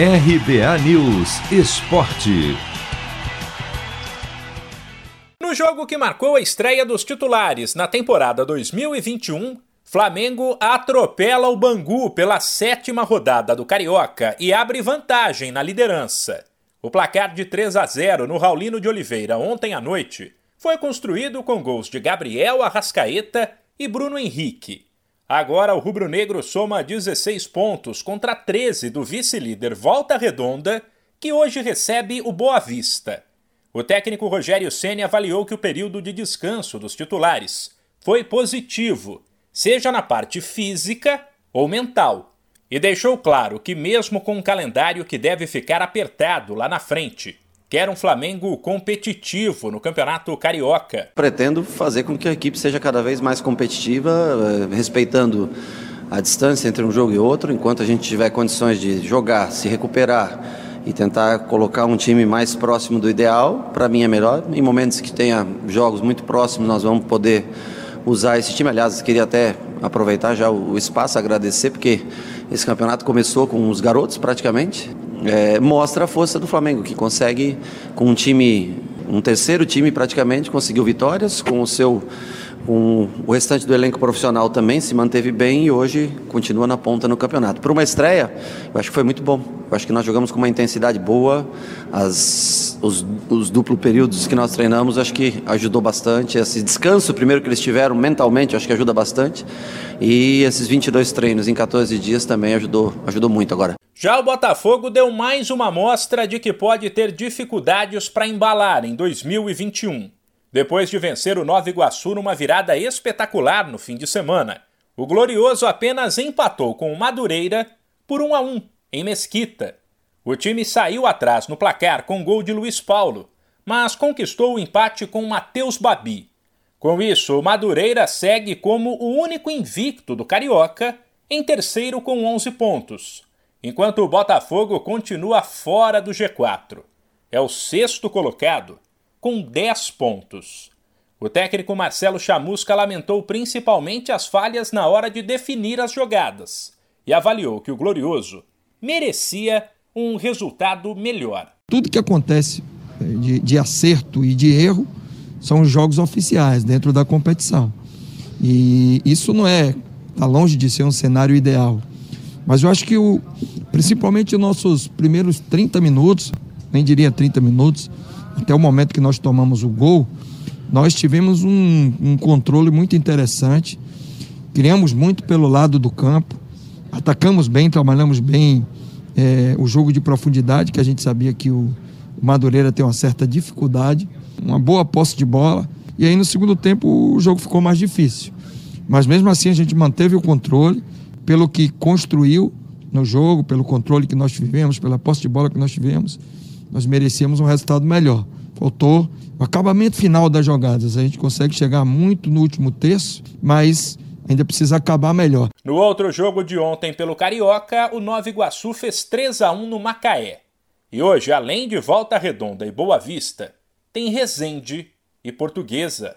RBA News Esporte. No jogo que marcou a estreia dos titulares na temporada 2021, Flamengo atropela o Bangu pela sétima rodada do Carioca e abre vantagem na liderança. O placar de 3 a 0 no Raulino de Oliveira ontem à noite foi construído com gols de Gabriel Arrascaeta e Bruno Henrique. Agora o rubro-negro soma 16 pontos contra 13 do vice-líder Volta Redonda, que hoje recebe o Boa Vista. O técnico Rogério Ceni avaliou que o período de descanso dos titulares foi positivo, seja na parte física ou mental, e deixou claro que mesmo com um calendário que deve ficar apertado lá na frente, quer um Flamengo competitivo no Campeonato Carioca. Pretendo fazer com que a equipe seja cada vez mais competitiva, eh, respeitando a distância entre um jogo e outro, enquanto a gente tiver condições de jogar, se recuperar e tentar colocar um time mais próximo do ideal, para mim é melhor. Em momentos que tenha jogos muito próximos, nós vamos poder usar esse time. Aliás, queria até aproveitar já o espaço, agradecer, porque esse campeonato começou com os garotos praticamente é, mostra a força do Flamengo, que consegue, com um time, um terceiro time praticamente, conseguiu vitórias, com o seu. Com o restante do elenco profissional também se manteve bem e hoje continua na ponta no campeonato. Para uma estreia, eu acho que foi muito bom. Eu acho que nós jogamos com uma intensidade boa. As, os, os duplo períodos que nós treinamos, acho que ajudou bastante. Esse descanso, primeiro que eles tiveram mentalmente, acho que ajuda bastante. E esses 22 treinos em 14 dias também ajudou, ajudou muito agora. Já o Botafogo deu mais uma amostra de que pode ter dificuldades para embalar em 2021. Depois de vencer o Nova Iguaçu numa virada espetacular no fim de semana, o Glorioso apenas empatou com o Madureira por 1 a 1 em Mesquita. O time saiu atrás no placar com gol de Luiz Paulo, mas conquistou o empate com Matheus Babi. Com isso, o Madureira segue como o único invicto do Carioca, em terceiro com 11 pontos enquanto o Botafogo continua fora do G4. É o sexto colocado, com 10 pontos. O técnico Marcelo Chamusca lamentou principalmente as falhas na hora de definir as jogadas e avaliou que o Glorioso merecia um resultado melhor. Tudo que acontece eh, de, de acerto e de erro são os jogos oficiais dentro da competição. E isso não é, está longe de ser um cenário ideal. Mas eu acho que o, principalmente os nossos primeiros 30 minutos, nem diria 30 minutos, até o momento que nós tomamos o gol, nós tivemos um, um controle muito interessante, criamos muito pelo lado do campo, atacamos bem, trabalhamos bem é, o jogo de profundidade, que a gente sabia que o Madureira tem uma certa dificuldade, uma boa posse de bola, e aí no segundo tempo o jogo ficou mais difícil. Mas mesmo assim a gente manteve o controle, pelo que construiu no jogo, pelo controle que nós tivemos, pela posse de bola que nós tivemos, nós merecíamos um resultado melhor. Faltou o acabamento final das jogadas. A gente consegue chegar muito no último terço, mas ainda precisa acabar melhor. No outro jogo de ontem pelo Carioca, o Nova Iguaçu fez 3 a 1 no Macaé. E hoje, além de Volta Redonda e Boa Vista, tem Resende e Portuguesa.